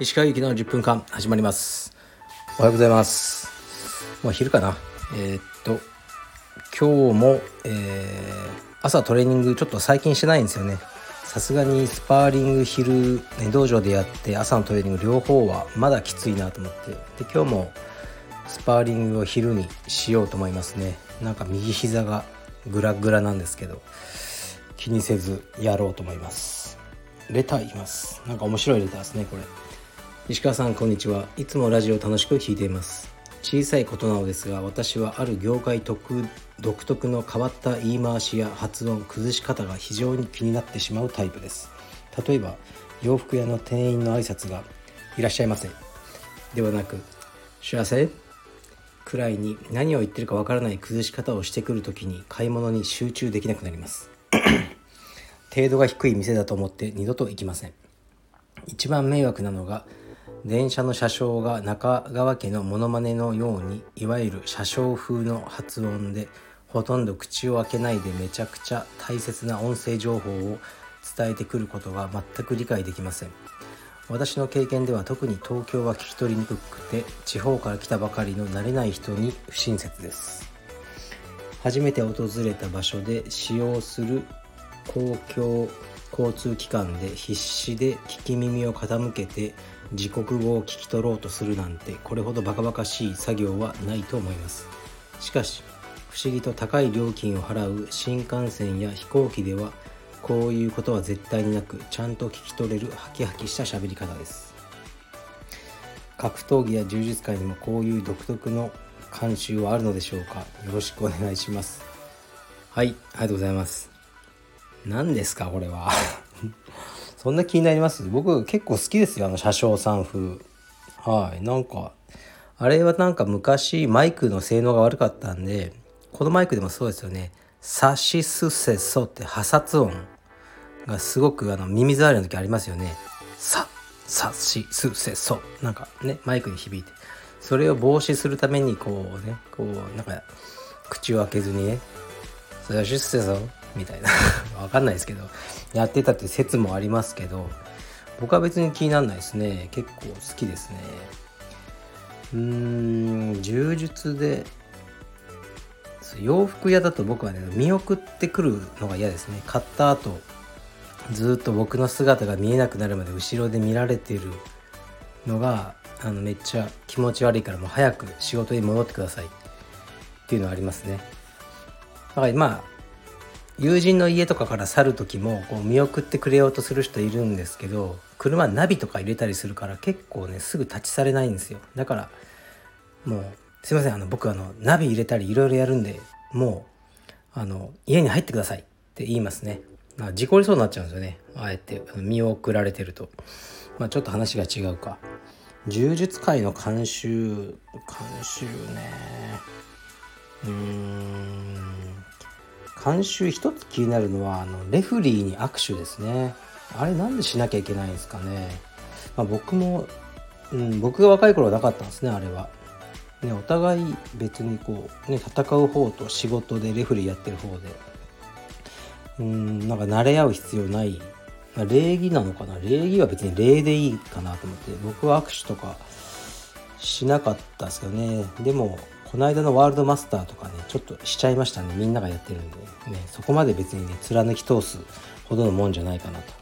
石川由紀の10分間始まります。おはようございます。もう昼かな。えー、っと今日も、えー、朝トレーニングちょっと最近してないんですよね。さすがにスパーリング昼、ね、道場でやって朝のトレーニング両方はまだきついなと思って。で今日もスパーリングを昼にしようと思いますね。なんか右膝がグラグラなんですけど気にせずやろうと思います。レターいきます。なんか面白いレターですねこれ。石川さんこんにちは。いつもラジオ楽しく聞いています。小さいことなのですが私はある業界特独特の変わった言い回しや発音崩し方が非常に気になってしまうタイプです。例えば洋服屋の店員の挨拶が「いらっしゃいませ」ではなく「幸せ?」くらいに何を言ってるかわからない崩し方をしてくる時に買い物に集中できなくなります。程度が低い店だと思って二度と行きません。一番迷惑なのが電車の車掌が中川家のモノマネのようにいわゆる車掌風の発音でほとんど口を開けないでめちゃくちゃ大切な音声情報を伝えてくることが全く理解できません私の経験では特に東京は聞き取りにくくて地方から来たばかりの慣れない人に不親切です。初めて訪れた場所で使用する公共交通機関で必死で聞き耳を傾けて自国語を聞き取ろうとするなんてこれほどバカバカしい作業はないと思います。しかし不思議と高い料金を払う新幹線や飛行機ではこういうことは絶対になくちゃんと聞き取れるハキハキした喋り方です。格闘技や柔術界にもこういう独特の慣習はあるのでしょうか。よろしくお願いします。はいありがとうございます。何ですかこれは。そんな気になります？僕結構好きですよあの車掌さん風。はいなんかあれはなんか昔マイクの性能が悪かったんでこのマイクでもそうですよね。サシスセソって破殺音。がすごくあの耳障りの時ありますよね。さ、さし、す、せ、そ。なんかね、マイクに響いて。それを防止するためにこうね、こう、なんか、口を開けずにね、さしすせそみたいな。わかんないですけど、やってたって説もありますけど、僕は別に気にならないですね。結構好きですね。うーん、柔術で、洋服屋だと僕はね見送ってくるのが嫌ですね買った後ずっと僕の姿が見えなくなるまで後ろで見られてるのがあのめっちゃ気持ち悪いからもう早く仕事に戻ってください。っていうのはありますね。だからまあ友人の家とかから去る時もこう見送ってくれようとする人いるんですけど車ナビとか入れたりするから結構ねすぐ立ち去れないんですよ。だからもうすいませんあの僕あのナビ入れたりいろいろやるんでもうあの家に入ってくださいって言いますね。まあ、事故りそうになっちゃうんですよね。あえて見送られてると、まあ、ちょっと話が違うか。柔術界の慣習慣習ね。うーん。慣習一つ気になるのはあのレフリーに握手ですね。あれなんでしなきゃいけないんですかね、まあ、僕も、うん、僕が若い頃はなかったんですねあれは。ね、お互い別にこう、ね、戦う方と仕事でレフリーやってる方で。うんなんか慣れ合う必要ない。礼儀なのかな？礼儀は別に礼でいいかなと思って。僕は握手とかしなかったですけどね。でもこの間のワールドマスターとかねちょっとしちゃいましたね。みんながやってるんで。ねそこまで別にね貫き通すほどのもんじゃないかなと。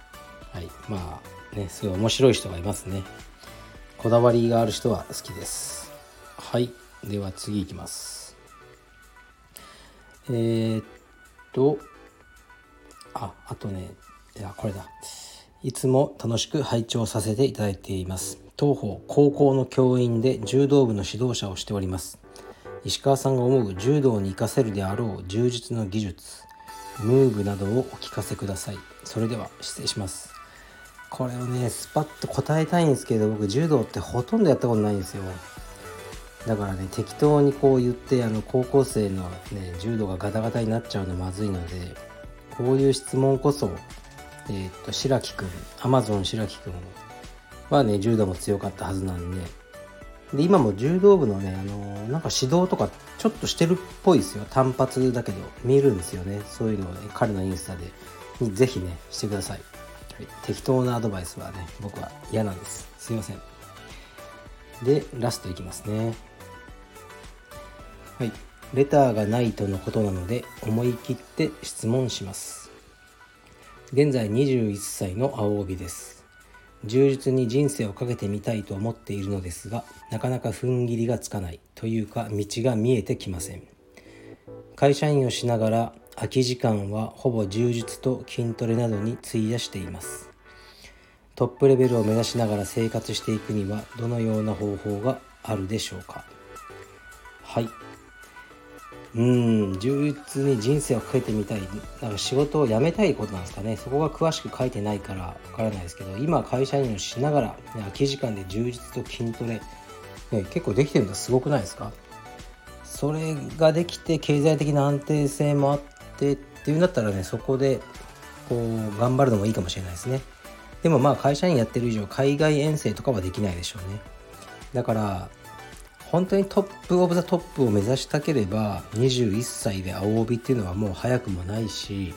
はい。まあねすごい面白い人がいますね。こだわりがある人は好きです。はい。では次いきます。えー、っとああとねいやこれだ。いつも楽しく拝聴させていただいています。当方高校の教員で柔道部の指導者をしております。石川さんが思う柔道に活かせるであろう柔術の技術ムーブなどをお聞かせください。それでは失礼します。これをねスパッと答えたいんですけど僕柔道ってほとんどやったことないんですよ。だからね適当にこう言ってあの高校生のね柔道がガタガタになっちゃうのまずいのでこういう質問こそ、えー、っと白木くんアマゾン白木くんはね柔道も強かったはずなんで。で今も柔道部のね、あのなんか指導とかちょっとしてるっぽいですよ。単発だけど見えるんですよね。そういうのをね彼のインスタで。ぜひねしてください、はい、適当なアドバイスはね僕は嫌なんです。すいません。でラストいきますね。はい。レターがないとのことなので思い切って質問します。現在21歳の青帯です。充実に人生をかけてみたいと思っているのですがなかなか踏ん切りがつかない。というか道が見えてきません。会社員をしながら空き時間はほぼ充実と筋トレなどに費やしています。トップレベルを目指しながら生活していくにはどのような方法があるでしょうか。はい。うん充実に人生をかけてみたい。なんか仕事を辞めたいことなんですかね。そこが詳しく書いてないからわからないですけど今会社員をしながら、ね、空き時間で充実と筋トレ、ね、結構できてるのす。ごくないですか？それができて経済的な安定性もあってっていうんだったらねそこでこう頑張るのもいいかもしれないですね。でもまあ会社員やってる以上海外遠征とかはできないでしょうね。だから本当に top of the top を目指したければ21歳で青帯っていうのはもう早くもないし、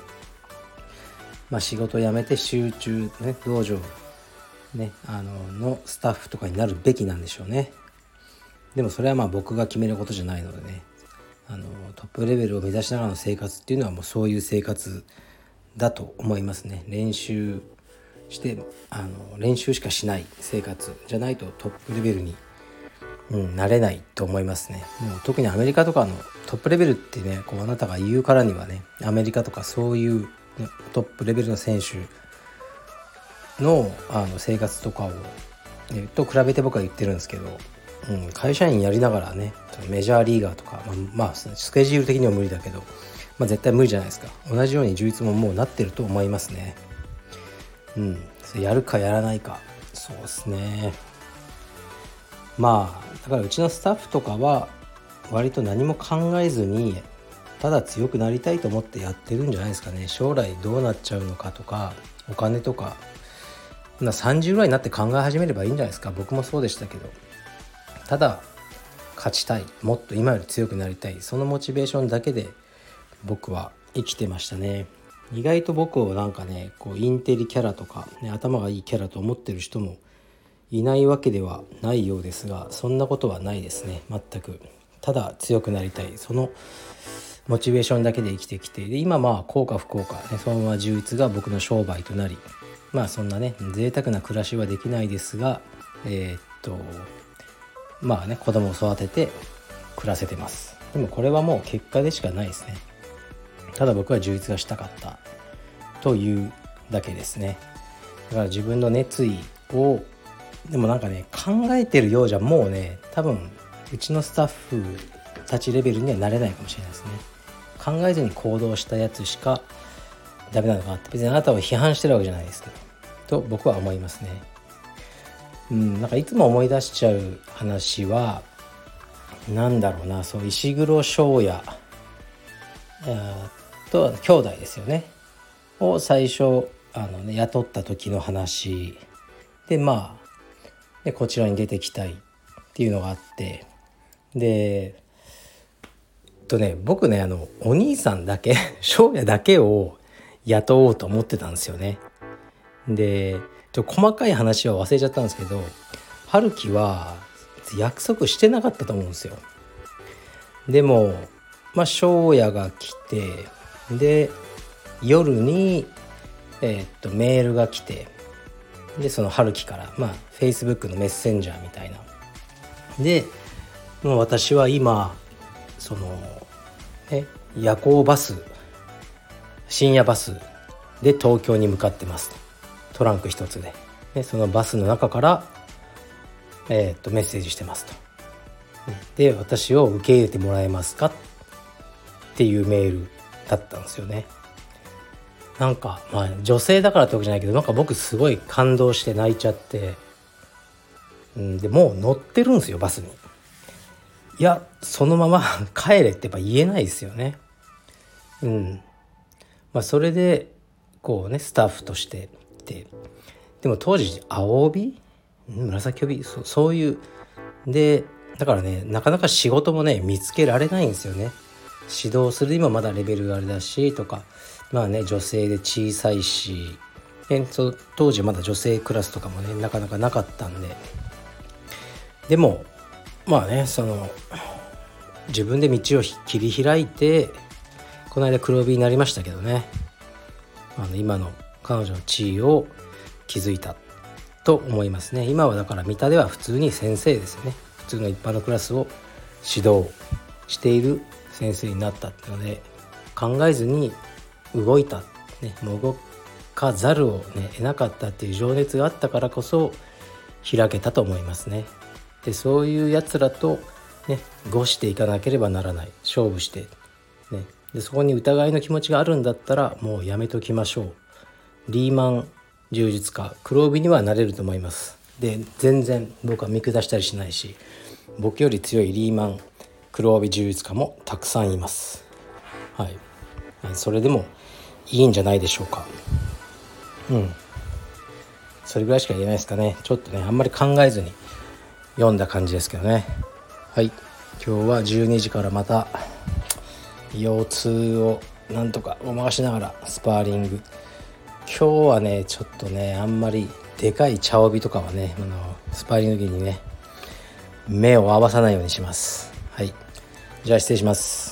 まあ、仕事辞めて集中、ね、道場、ね、あののスタッフとかになるべきなんでしょうね。でもそれはまあ僕が決めることじゃないのでね。あのトップレベルを目指しながらの生活っていうのはもうそういう生活だと思いますね。練習してあの練習しかしない生活じゃないとトップレベルにうん、なれないと思いますね。もう特にアメリカとかのトップレベルってねこうあなたが言うからにはねアメリカとかそういう、ね、トップレベルの選手のあの生活とかを、ね、と比べて僕は言ってるんですけど、うん、会社員やりながらねメジャーリーガーとか、まあ、まあ、スケジュール的には無理だけど、まあ、絶対無理じゃないですか同じように充実ももうなってると思いますね。うん、やるかやらないかそうですねまあだからうちのスタッフとかは割と何も考えずにただ強くなりたいと思ってやってるんじゃないですかね。将来どうなっちゃうのかとかお金とか30ぐらいになって考え始めればいいんじゃないですか。僕もそうでしたけど。ただ勝ちたい。もっと今より強くなりたい。そのモチベーションだけで僕は生きてましたね。意外と僕をなんかねこうインテリキャラとか、ね、頭がいいキャラと思ってる人もいないわけではないようですがそんなことはないですね。全く。ただ強くなりたい。そのモチベーションだけで生きてきて。で今まあ幸か不幸か、ね、そのまま充実が僕の商売となり。まあそんなね贅沢な暮らしはできないですがえー、っとまあね子供を育てて暮らせてます。でもこれはもう結果でしかないですね。ただ僕は充実がしたかった。というだけですね。だから自分の熱意をでもなんかね考えてるようじゃもうね多分うちのスタッフたちレベルにはなれないかもしれないですね。考えずに行動したやつしかダメなのかなって。別にあなたを批判してるわけじゃないですけど。と僕は思いますね。うんなんかいつも思い出しちゃう話は何だろうなそう石黒翔也と兄弟ですよね。を最初あの、ね、雇った時の話。でまあでこちらに出てきたいっていうのがあってでとね僕ねあのお兄さんだけ 翔也だけを雇おうと思ってたんですよね。でちょ細かい話は忘れちゃったんですけど春樹は約束してなかったと思うんですよ。でもまあ翔也が来てで夜にえー、っとメールが来てでその春樹からまあ Facebook のメッセンジャーみたいなでもう私は今そのね夜行バス深夜バスで東京に向かってますトランク一つででそのバスの中から、え、っとメッセージしてますと。で私を受け入れてもらえますかっていうメールだったんですよね。なんかまあ女性だからってわけじゃないけどなんか僕すごい感動して泣いちゃって、うん、でもう乗ってるんですよバスに。いやそのまま 帰れってやっぱ言えないですよね。うん。まあそれでこうねスタッフとしていてでも当時青帯？紫帯？そそういうでだからねなかなか仕事もね見つけられないんですよね指導するにもまだレベルがあれだしとかまあね女性で小さいし、ね、当時まだ女性クラスとかもねなかなかなかったんで。でもまあねその自分で道を切り開いてこの間黒帯になりましたけどね。あの今の彼女の地位を築いたと思いますね。今はだから三田では普通に先生ですよね。普通の一般のクラスを指導している先生になったっていうので考えずに動いた、ね、も動かざるを、ね、得なかったっていう情熱があったからこそ開けたと思いますね。でそういうやつらと、ね、ごしていかなければならない勝負して、ね、でそこに疑いの気持ちがあるんだったらもうやめときましょう。リーマン柔術家黒帯にはなれると思います。で全然僕は見下したりしないし僕より強いリーマン黒帯柔術家もたくさんいます。はい、それでもいいんじゃないでしょうか。うん。それぐらいしか言えないですかね。ちょっとね、あんまり考えずに読んだ感じですけどね。はい。今日は12時からまた腰痛をなんとかごまかしながらスパーリング。今日はね、ちょっとね、あんまりでかい茶帯とかはね、あのスパーリング時にね、目を合わさないようにします。はい。じゃあ失礼します。